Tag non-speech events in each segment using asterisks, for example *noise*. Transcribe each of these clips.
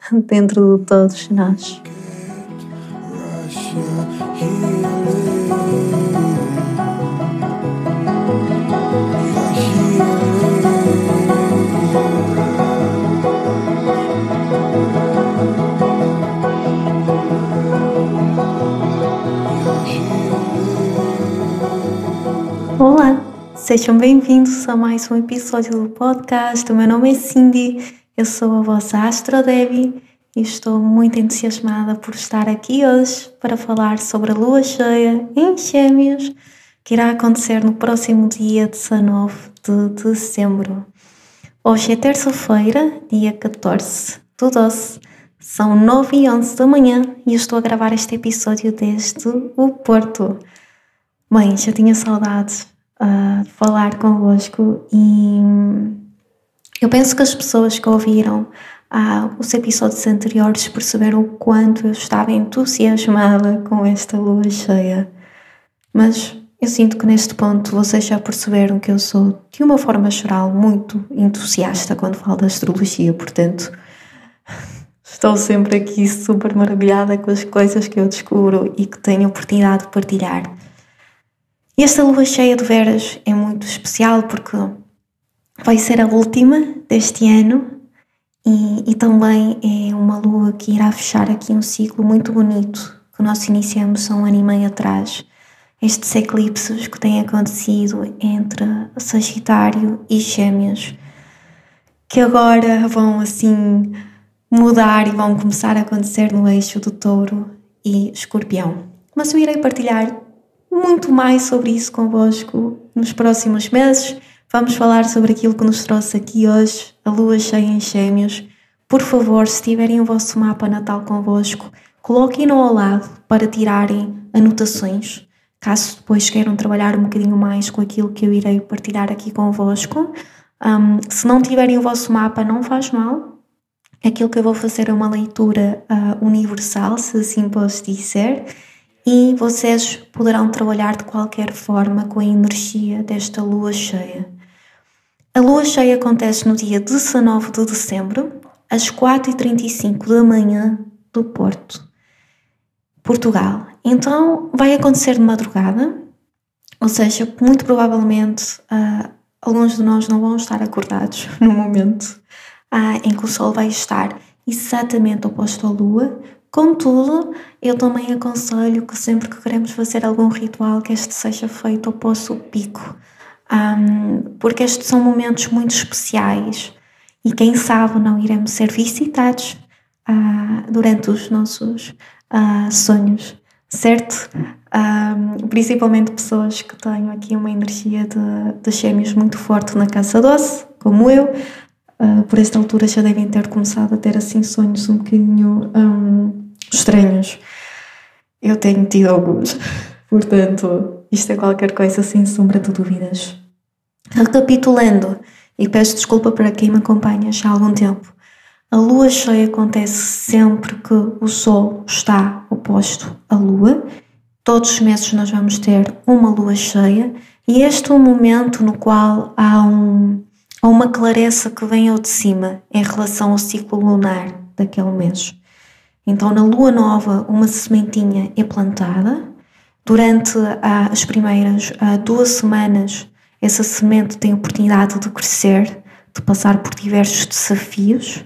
*laughs* dentro de todos nós. Olá, sejam bem-vindos a mais um episódio do podcast. O meu nome é Cindy, eu sou a vossa Astro Debbie e estou muito entusiasmada por estar aqui hoje para falar sobre a lua cheia em Gêmeos que irá acontecer no próximo dia 19 de dezembro. Hoje é terça-feira, dia 14 do 12, são 9 e 11 da manhã e eu estou a gravar este episódio desde o Porto. Bem, já tinha saudades uh, de falar convosco e eu penso que as pessoas que ouviram uh, os episódios anteriores perceberam o quanto eu estava entusiasmada com esta lua cheia. Mas eu sinto que neste ponto vocês já perceberam que eu sou, de uma forma geral, muito entusiasta quando falo da astrologia, portanto, *laughs* estou sempre aqui super maravilhada com as coisas que eu descubro e que tenho a oportunidade de partilhar. Esta lua cheia de veras é muito especial porque vai ser a última deste ano e, e, também é uma lua que irá fechar aqui um ciclo muito bonito que nós iniciamos há um ano e meio atrás. Estes eclipses que têm acontecido entre Sagitário e Gêmeos, que agora vão assim mudar e vão começar a acontecer no eixo do Touro e Escorpião. Mas eu irei partilhar muito mais sobre isso convosco nos próximos meses. Vamos falar sobre aquilo que nos trouxe aqui hoje, a lua cheia em Gêmeos. Por favor, se tiverem o vosso mapa natal convosco, coloquem-no ao lado para tirarem anotações, caso depois queiram trabalhar um bocadinho mais com aquilo que eu irei partilhar aqui convosco. Um, se não tiverem o vosso mapa, não faz mal. Aquilo que eu vou fazer é uma leitura uh, universal, se assim posso dizer e vocês poderão trabalhar de qualquer forma com a energia desta lua cheia. A lua cheia acontece no dia 19 de dezembro, às 4h35 da manhã do Porto, Portugal. Então vai acontecer de madrugada, ou seja, muito provavelmente uh, alguns de nós não vão estar acordados *laughs* no momento uh, em que o Sol vai estar exatamente oposto à Lua, Contudo, eu também aconselho que sempre que queremos fazer algum ritual, que este seja feito ao poço pico, um, porque estes são momentos muito especiais e quem sabe não iremos ser visitados uh, durante os nossos uh, sonhos, certo? Um, principalmente pessoas que tenham aqui uma energia de, de gêmeos muito forte na casa doce, como eu, Uh, por esta altura já devem ter começado a ter assim sonhos um bocadinho um, estranhos. Eu tenho tido alguns, *laughs* portanto, isto é qualquer coisa sem sombra de dúvidas. Recapitulando, e peço desculpa para quem me acompanha já há algum tempo, a lua cheia acontece sempre que o Sol está oposto à Lua. Todos os meses nós vamos ter uma lua cheia, e este é um momento no qual há um a uma clareza que vem ao de cima em relação ao ciclo lunar daquele mês. Então, na lua nova, uma sementinha é plantada. Durante as primeiras duas semanas, essa semente tem a oportunidade de crescer, de passar por diversos desafios.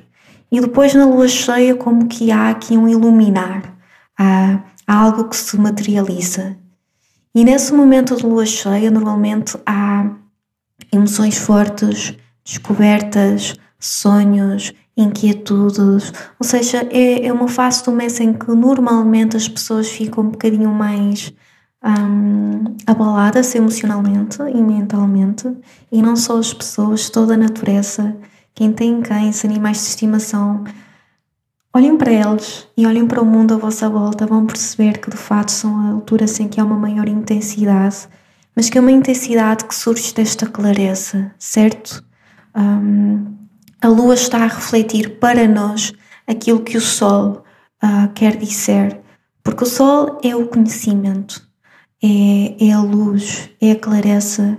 E depois, na lua cheia, como que há aqui um iluminar, há, há algo que se materializa. E nesse momento de lua cheia, normalmente há emoções fortes, descobertas, sonhos, inquietudes, ou seja, é, é uma fase do mês em que normalmente as pessoas ficam um bocadinho mais um, abaladas emocionalmente e mentalmente, e não só as pessoas, toda a natureza, quem tem cães, animais de estimação, olhem para eles e olhem para o mundo à vossa volta, vão perceber que de fato são alturas em que há uma maior intensidade, mas que é uma intensidade que surge desta clareza, certo? Um, a lua está a refletir para nós aquilo que o sol uh, quer dizer, porque o sol é o conhecimento, é, é a luz, é a clareza,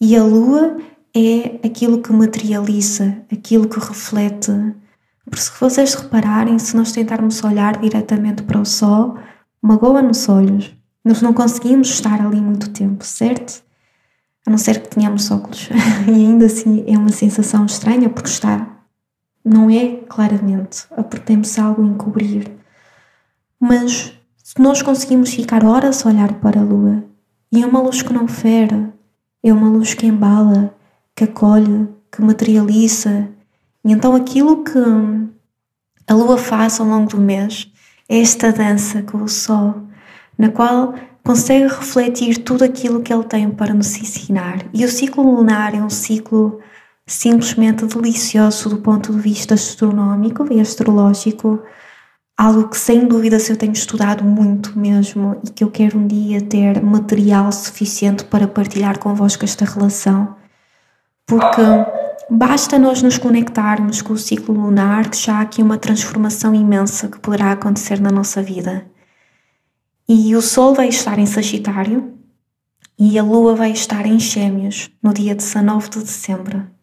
e a lua é aquilo que materializa, aquilo que reflete. Por se vocês repararem, se nós tentarmos olhar diretamente para o sol, magoa nos olhos. Nós não conseguimos estar ali muito tempo, certo? A não ser que tenhamos óculos. *laughs* e ainda assim é uma sensação estranha porque está. Não é claramente, porque temos algo a encobrir. Mas se nós conseguimos ficar horas a olhar para a lua, e é uma luz que não fere, é uma luz que embala, que acolhe, que materializa. E então aquilo que a lua faz ao longo do mês é esta dança com o sol, na qual consegue refletir tudo aquilo que ele tem para nos ensinar. E o ciclo lunar é um ciclo simplesmente delicioso do ponto de vista astronómico e astrológico, algo que sem dúvida se eu tenho estudado muito mesmo e que eu quero um dia ter material suficiente para partilhar convosco esta relação porque basta nós nos conectarmos com o ciclo lunar que já há aqui uma transformação imensa que poderá acontecer na nossa vida. E o Sol vai estar em Sagitário e a Lua vai estar em Gêmeos no dia 19 de dezembro.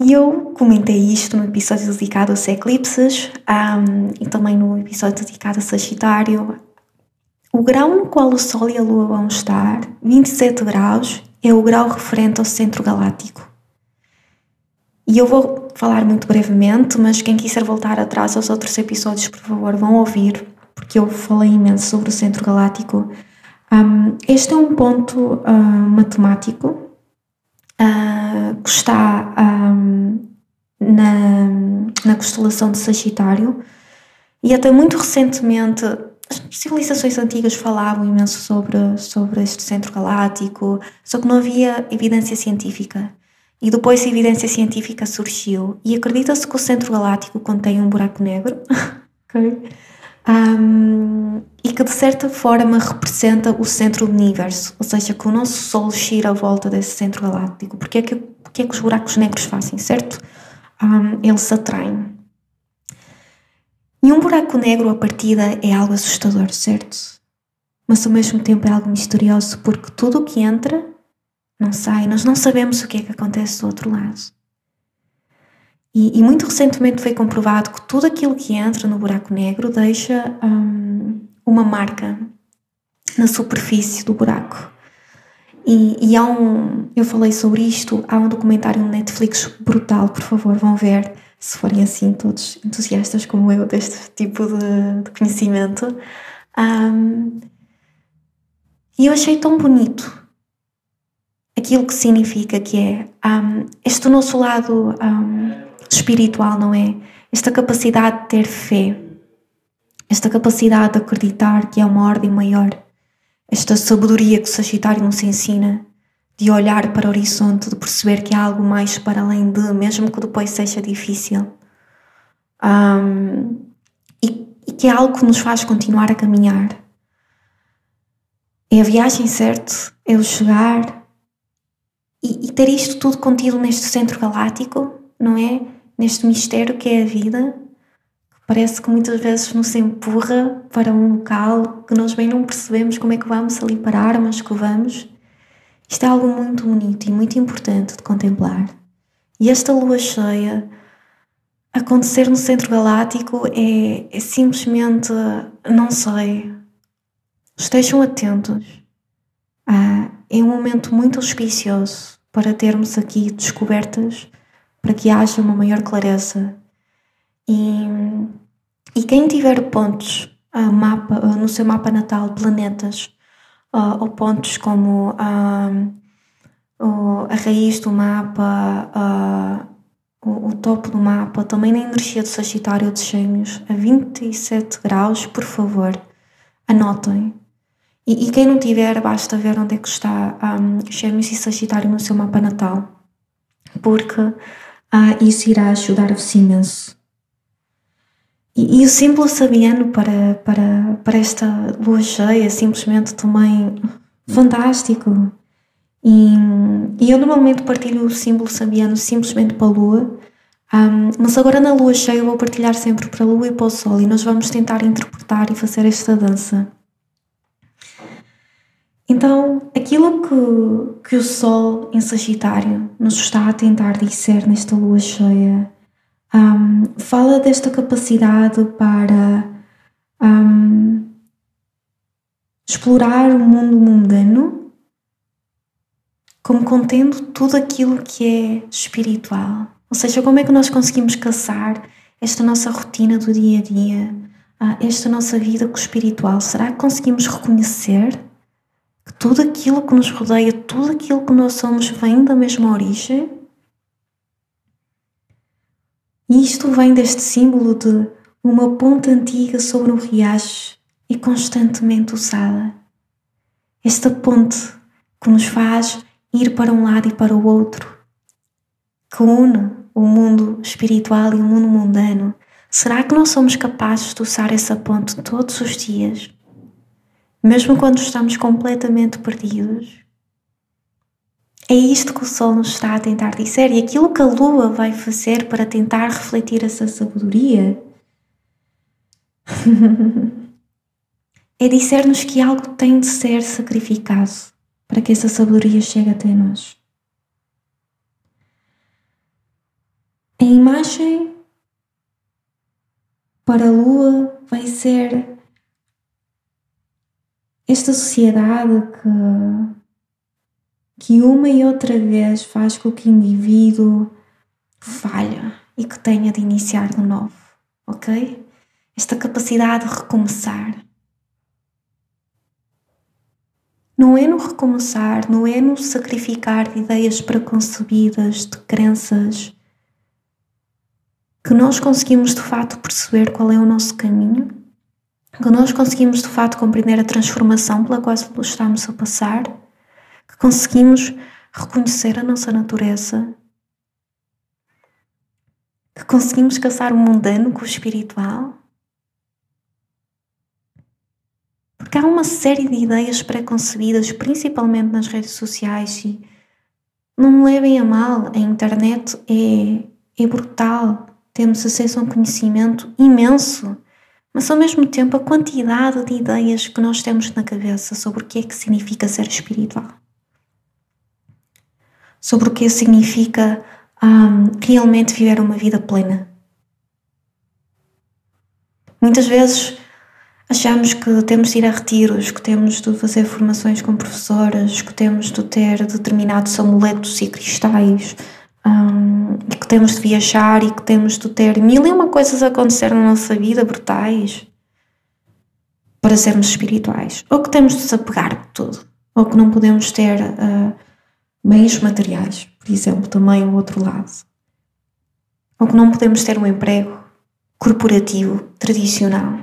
E eu comentei isto no episódio dedicado aos eclipses um, e também no episódio dedicado a Sagitário. O grau no qual o Sol e a Lua vão estar, 27 graus, é o grau referente ao centro galáctico. E eu vou falar muito brevemente, mas quem quiser voltar atrás aos outros episódios, por favor, vão ouvir, porque eu falei imenso sobre o centro galáctico. Um, este é um ponto uh, matemático que está um, na, na constelação de Sagitário e até muito recentemente as civilizações antigas falavam imenso sobre, sobre este centro galáctico, só que não havia evidência científica. E depois a evidência científica surgiu e acredita-se que o centro galáctico contém um buraco negro, *laughs* okay? Um, e que de certa forma representa o centro do universo, ou seja, que o nosso Sol gira à volta desse centro galáctico. Porque é que, porque é que os buracos negros fazem, certo? Um, eles atraem. E um buraco negro à partida é algo assustador, certo? Mas ao mesmo tempo é algo misterioso porque tudo o que entra não sai, nós não sabemos o que é que acontece do outro lado. E, e muito recentemente foi comprovado que tudo aquilo que entra no buraco negro deixa um, uma marca na superfície do buraco. E, e, há um, eu falei sobre isto, há um documentário no Netflix brutal, por favor, vão ver se forem assim todos entusiastas como eu deste tipo de, de conhecimento. Um, e eu achei tão bonito aquilo que significa que é um, este nosso lado um, espiritual, não é? Esta capacidade de ter fé, esta capacidade de acreditar que há uma ordem maior, esta sabedoria que o Sagitário nos ensina de olhar para o horizonte, de perceber que há algo mais para além de, mesmo que depois seja difícil. Um, e, e, que é algo que nos faz continuar a caminhar. É a viagem, certo? É o chegar e, e ter isto tudo contido neste centro galáctico, não é? Neste mistério que é a vida, parece que muitas vezes nos empurra para um local que nós bem não percebemos como é que vamos ali parar, mas que vamos. Isto é algo muito bonito e muito importante de contemplar. E esta lua cheia acontecer no centro galáctico é, é simplesmente, não sei, estejam atentos. Ah, é um momento muito auspicioso para termos aqui descobertas, para que haja uma maior clareza. E, e quem tiver pontos ah, mapa, ah, no seu mapa natal, planetas, uh, ou pontos como uh, a raiz do mapa, uh, o, o, topo do mapa, também na energia do Sagitário de Gêmeos, a 27 graus, por favor, anotem. E, e quem não tiver, basta ver onde é que está um, Gêmeos e Sagitário no seu mapa natal, porque uh, isso irá ajudar-vos imenso. E, e o símbolo sabiano para, para, para esta lua cheia é simplesmente também fantástico. E, e eu normalmente partilho o símbolo sabiano simplesmente para a lua, um, mas agora na lua cheia eu vou partilhar sempre para a lua e para o sol e nós vamos tentar interpretar e fazer esta dança. Então, aquilo que, que o Sol em Sagitário nos está a tentar dizer nesta lua cheia um, fala desta capacidade para um, explorar o mundo mundano como contendo tudo aquilo que é espiritual. Ou seja, como é que nós conseguimos caçar esta nossa rotina do dia a dia, ah, esta nossa vida com o espiritual? Será que conseguimos reconhecer que tudo aquilo que nos rodeia, tudo aquilo que nós somos, vem da mesma origem? E isto vem deste símbolo de uma ponte antiga sobre um riacho e constantemente usada. Esta ponte que nos faz ir para um lado e para o outro, que une o mundo espiritual e o mundo mundano. Será que nós somos capazes de usar essa ponte todos os dias mesmo quando estamos completamente perdidos. É isto que o Sol nos está a tentar dizer, e aquilo que a Lua vai fazer para tentar refletir essa sabedoria *laughs* é dizer-nos que algo tem de ser sacrificado para que essa sabedoria chegue até nós. A imagem para a Lua vai ser esta sociedade que, que uma e outra vez faz com que o indivíduo falha e que tenha de iniciar de novo, ok? Esta capacidade de recomeçar. Não é no recomeçar, não é no sacrificar de ideias preconcebidas, de crenças, que nós conseguimos de fato perceber qual é o nosso caminho que nós conseguimos de fato compreender a transformação pela qual estamos a passar, que conseguimos reconhecer a nossa natureza, que conseguimos caçar o mundano com o espiritual. Porque há uma série de ideias preconcebidas, principalmente nas redes sociais, e não me levem a mal, a internet é, é brutal. Temos acesso a um conhecimento imenso mas ao mesmo tempo a quantidade de ideias que nós temos na cabeça sobre o que é que significa ser espiritual, sobre o que significa um, realmente viver uma vida plena. Muitas vezes achamos que temos de ir a retiros, que temos de fazer formações com professoras, que temos de ter determinados amuletos e cristais um, e que temos de viajar e que temos de ter mil e uma coisas a acontecer na nossa vida brutais para sermos espirituais, ou que temos de se apegar de tudo, ou que não podemos ter uh, meios materiais, por exemplo, também o outro lado, ou que não podemos ter um emprego corporativo tradicional.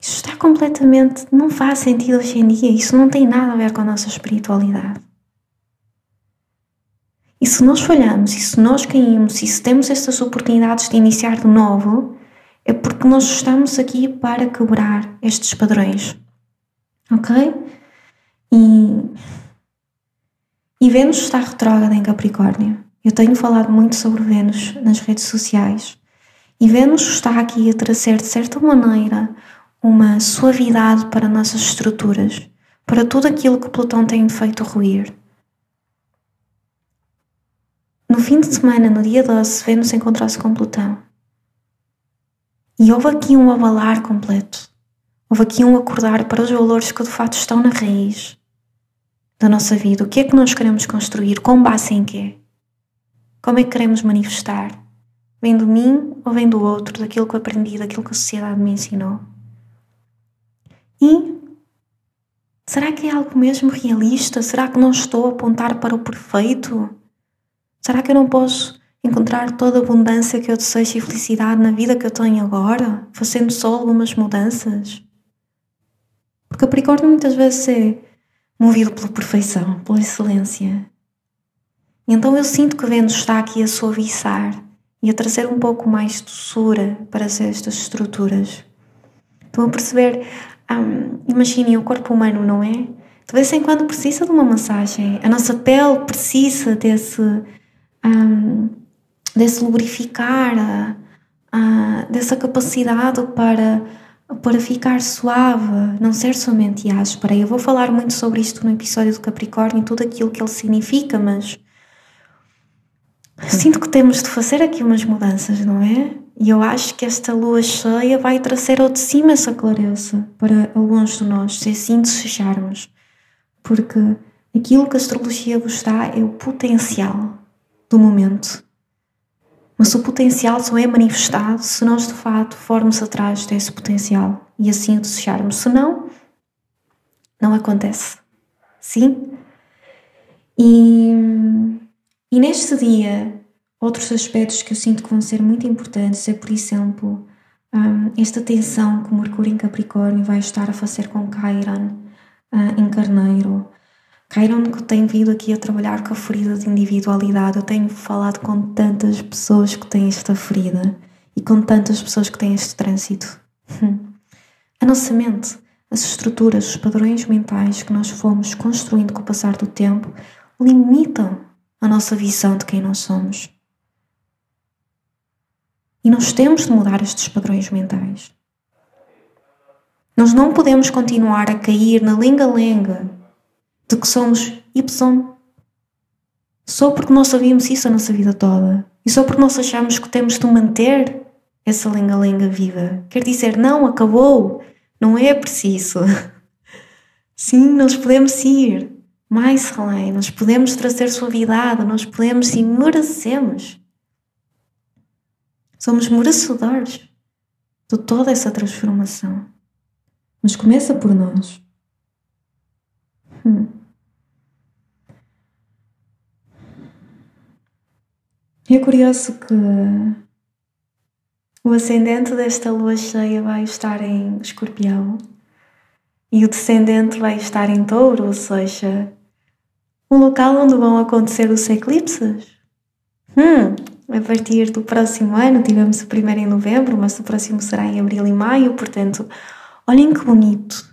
Isso está completamente. não faz sentido hoje em dia, isso não tem nada a ver com a nossa espiritualidade. E se nós falhamos, e se nós caímos, e se temos estas oportunidades de iniciar de novo, é porque nós estamos aqui para quebrar estes padrões. Ok? E, e Vênus está retrógrada em Capricórnio. Eu tenho falado muito sobre Vênus nas redes sociais. E Vênus está aqui a trazer, de certa maneira, uma suavidade para nossas estruturas, para tudo aquilo que Plutão tem feito ruir. No fim de semana, no dia 12, Vênus encontrou-se com Plutão. E houve aqui um abalar completo. Houve aqui um acordar para os valores que de fato estão na raiz da nossa vida. O que é que nós queremos construir? Com base em quê? Como é que queremos manifestar? Vem de mim ou vem do outro, daquilo que eu aprendi, daquilo que a sociedade me ensinou? E será que é algo mesmo realista? Será que não estou a apontar para o perfeito? Será que eu não posso encontrar toda a abundância que eu desejo e felicidade na vida que eu tenho agora, fazendo só algumas mudanças? Porque Capricórnio muitas vezes é movido pela perfeição, pela excelência. E então eu sinto que Vênus está aqui a suavizar e a trazer um pouco mais de doçura para estas estruturas. Estão a perceber? Um, imaginem o corpo humano, não é? De vez em quando precisa de uma massagem. A nossa pele precisa desse, um, desse lubrificar, uh, dessa capacidade para, para ficar suave, não ser somente áspera. Eu vou falar muito sobre isto no episódio do Capricórnio e tudo aquilo que ele significa, mas Sinto que temos de fazer aqui umas mudanças, não é? E eu acho que esta lua cheia vai trazer ao de cima essa clareza para alguns de nós, se assim desejarmos. Porque aquilo que a astrologia vos dá é o potencial do momento. Mas o potencial só é manifestado se nós de fato formos atrás desse potencial e assim o desejarmos. Se não, não acontece. Sim? E e neste dia, outros aspectos que eu sinto que vão ser muito importantes é, por exemplo, um, esta tensão que Mercúrio em Capricórnio vai estar a fazer com Chiron uh, em Carneiro. Chiron que tem vindo aqui a trabalhar com a ferida de individualidade. Eu tenho falado com tantas pessoas que têm esta ferida e com tantas pessoas que têm este trânsito. a nossa mente, as estruturas, os padrões mentais que nós fomos construindo com o passar do tempo limitam a nossa visão de quem nós somos. E nós temos de mudar estes padrões mentais. Nós não podemos continuar a cair na lenga-lenga de que somos Y só porque nós sabíamos isso a nossa vida toda e só porque nós achamos que temos de manter essa lenga-lenga viva. Quer dizer, não, acabou, não é preciso. *laughs* Sim, nós podemos ir, mais além, nós podemos trazer suavidade, nós podemos e merecemos. Somos merecedores de toda essa transformação. Mas começa por nós. Hum. É curioso que o ascendente desta lua cheia vai estar em escorpião e o descendente vai estar em touro, ou seja, um local onde vão acontecer os eclipses? Hum, a partir do próximo ano, tivemos o primeiro em novembro, mas o próximo será em abril e maio, portanto, olhem que bonito.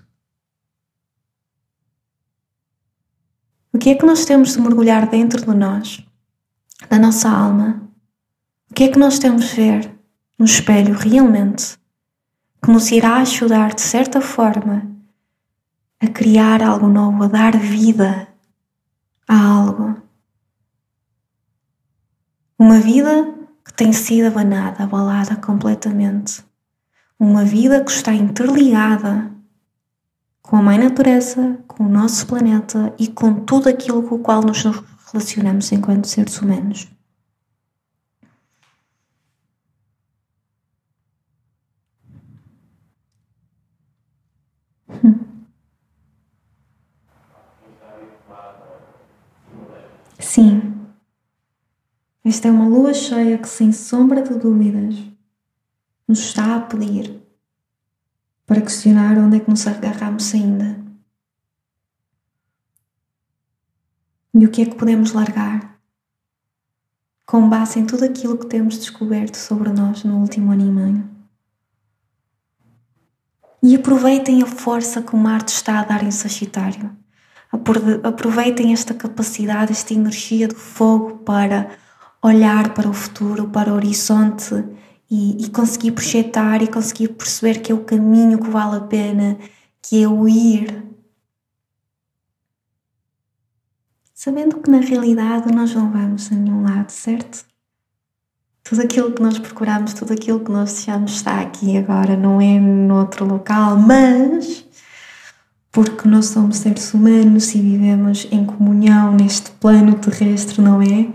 O que é que nós temos de mergulhar dentro de nós, da nossa alma? O que é que nós temos de ver no espelho realmente que nos irá ajudar, de certa forma, a criar algo novo, a dar vida a algo. Uma vida que tem sido abanada, abalada completamente. Uma vida que está interligada com a Mãe Natureza, com o nosso planeta e com tudo aquilo com o qual nos relacionamos enquanto seres humanos. *laughs* Sim, esta é uma lua cheia que, sem sombra de dúvidas, nos está a pedir para questionar onde é que nos agarramos ainda e o que é que podemos largar com base em tudo aquilo que temos descoberto sobre nós no último ano e meio. E aproveitem a força que o Marte está a dar em Sagitário Aproveitem esta capacidade, esta energia de fogo para olhar para o futuro, para o horizonte e, e conseguir projetar e conseguir perceber que é o caminho que vale a pena, que é o ir. Sabendo que na realidade nós não vamos a nenhum lado, certo? Tudo aquilo que nós procuramos, tudo aquilo que nós desejamos está aqui agora, não é noutro local, mas porque nós somos seres humanos e vivemos em comunhão neste plano terrestre, não é?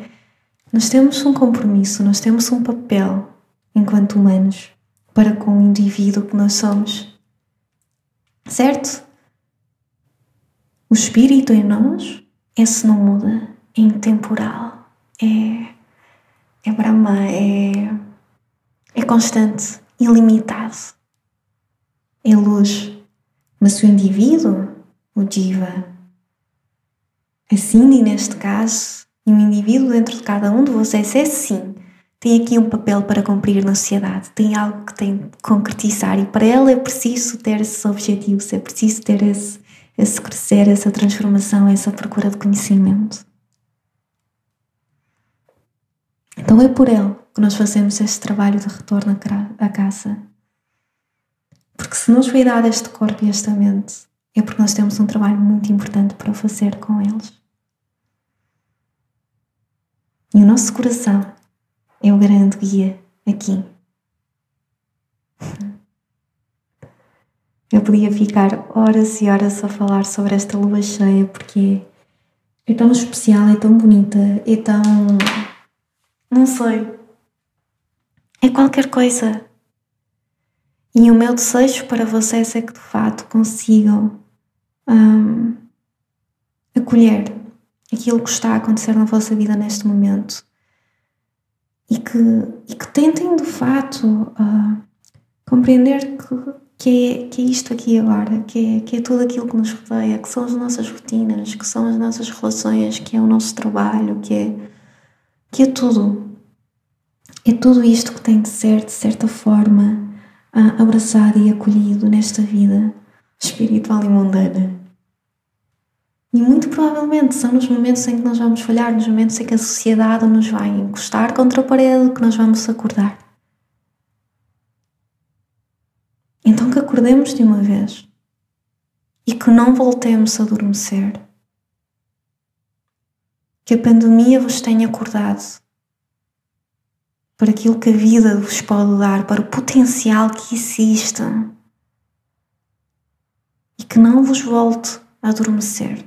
Nós temos um compromisso, nós temos um papel enquanto humanos para com o indivíduo que nós somos. Certo? O espírito em nós, esse não muda, é intemporal, é, é Brahma, é, é constante, ilimitado, é luz. Mas se o indivíduo, o diva, a Cindy neste caso, e o indivíduo dentro de cada um de vocês é sim. Tem aqui um papel para cumprir na sociedade, tem algo que tem de concretizar. E para ela é preciso ter esses objetivos, é preciso ter esse, esse crescer, essa transformação, essa procura de conhecimento. Então é por ele que nós fazemos este trabalho de retorno à casa. Porque se nos foi dado este corpo e esta mente, é porque nós temos um trabalho muito importante para fazer com eles. E o nosso coração é o grande guia aqui. Eu podia ficar horas e horas a falar sobre esta lua cheia porque é tão especial, é tão bonita, é tão. Não sei. É qualquer coisa. E o meu desejo para vocês é que de fato consigam um, acolher aquilo que está a acontecer na vossa vida neste momento e que, e que tentem de fato uh, compreender que, que, é, que é isto aqui agora, que é, que é tudo aquilo que nos rodeia, que são as nossas rotinas, que são as nossas relações, que é o nosso trabalho, que é, que é tudo. É tudo isto que tem de ser, de certa forma, abraçado e acolhido nesta vida espiritual e mundana. E muito provavelmente são nos momentos em que nós vamos falhar, nos momentos em que a sociedade nos vai encostar contra a parede, que nós vamos acordar. Então que acordemos de uma vez e que não voltemos a adormecer. Que a pandemia vos tenha acordado para aquilo que a vida vos pode dar, para o potencial que existe e que não vos volte a adormecer.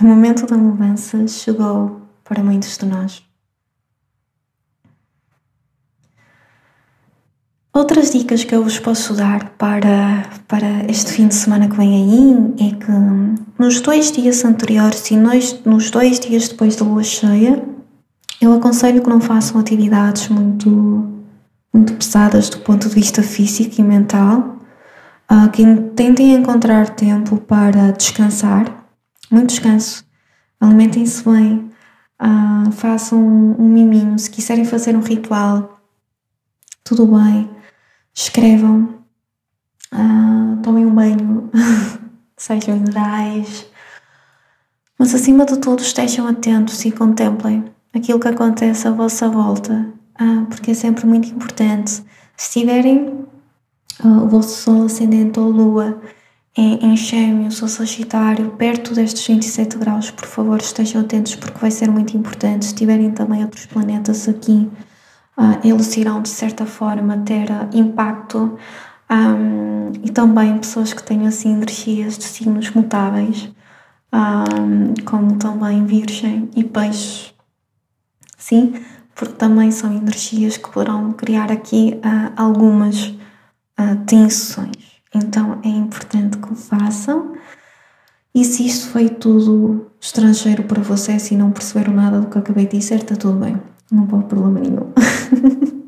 O momento da mudança chegou para muitos de nós. Outras dicas que eu vos posso dar para, para este fim de semana que vem aí é que nos dois dias anteriores e nos, nos dois dias depois da lua cheia, eu aconselho que não façam atividades muito, muito pesadas do ponto de vista físico e mental, uh, que tentem encontrar tempo para descansar. Muito descanso, alimentem-se bem, uh, façam um, um miminho, se quiserem fazer um ritual, tudo bem, escrevam, uh, tomem um banho, *laughs* sejam minerais, mas acima de tudo estejam atentos e contemplem aquilo que acontece à vossa volta, uh, porque é sempre muito importante. Se tiverem o vosso Sol ascendente ou Lua em, em Gêmeos ou Sagitário, perto destes 27 graus, por favor estejam atentos porque vai ser muito importante. Se tiverem também outros planetas aqui, uh, eles irão de certa forma ter uh, impacto. Um, e também pessoas que tenham assim energias de signos mutáveis, um, como também Virgem e Peixe. Sim, porque também são energias que poderão criar aqui uh, algumas tensões. Então é importante que o façam. E se isto foi tudo estrangeiro para vocês e não perceberam nada do que acabei de dizer, está tudo bem. Não há problema nenhum. *laughs*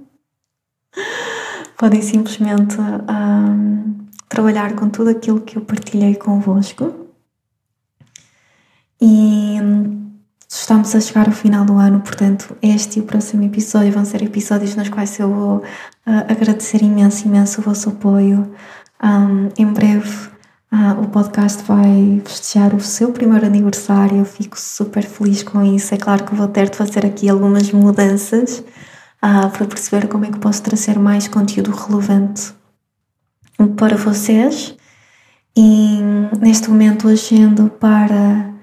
Podem simplesmente um, trabalhar com tudo aquilo que eu partilhei convosco. E estamos a chegar ao final do ano, portanto, este e o próximo episódio vão ser episódios nos quais eu vou uh, agradecer imenso, imenso o vosso apoio, um, em breve uh, o podcast vai festejar o seu primeiro aniversário. Eu fico super feliz com isso. É claro que vou ter de fazer aqui algumas mudanças uh, para perceber como é que posso trazer mais conteúdo relevante para vocês. E neste momento agendo para,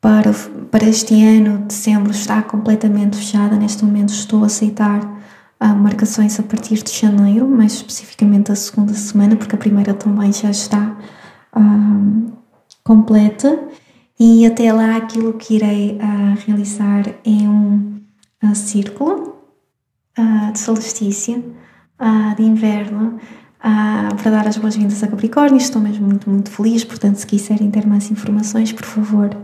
para, para este ano, dezembro, está completamente fechada. Neste momento estou a aceitar Há marcações a partir de janeiro, mais especificamente a segunda semana, porque a primeira também já está um, completa. E até lá aquilo que irei uh, realizar é um uh, círculo uh, de solstício de inverno para dar as boas-vindas a Capricórnio. Estou mesmo muito, muito feliz, portanto, se quiserem ter mais informações, por favor,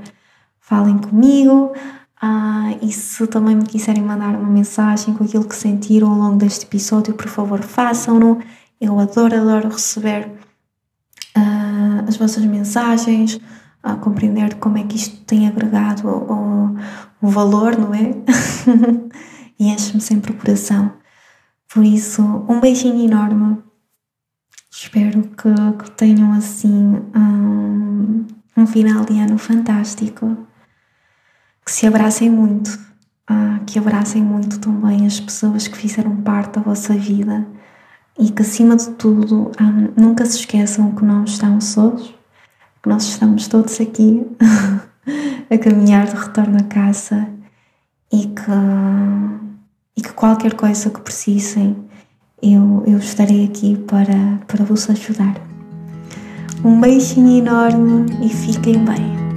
falem comigo. Ah, e se também me quiserem mandar uma mensagem com aquilo que sentiram ao longo deste episódio, por favor, façam-no. Eu adoro, adoro receber ah, as vossas mensagens, a compreender como é que isto tem agregado o, o valor, não é? *laughs* e enche-me sempre o coração. Por isso, um beijinho enorme. Espero que, que tenham assim um, um final de ano fantástico. Que se abracem muito, uh, que abracem muito também as pessoas que fizeram parte da vossa vida e que, acima de tudo, um, nunca se esqueçam que não estão sós, que nós estamos todos aqui *laughs* a caminhar de retorno a casa e que, e que qualquer coisa que precisem, eu, eu estarei aqui para, para vos ajudar. Um beijinho enorme e fiquem bem.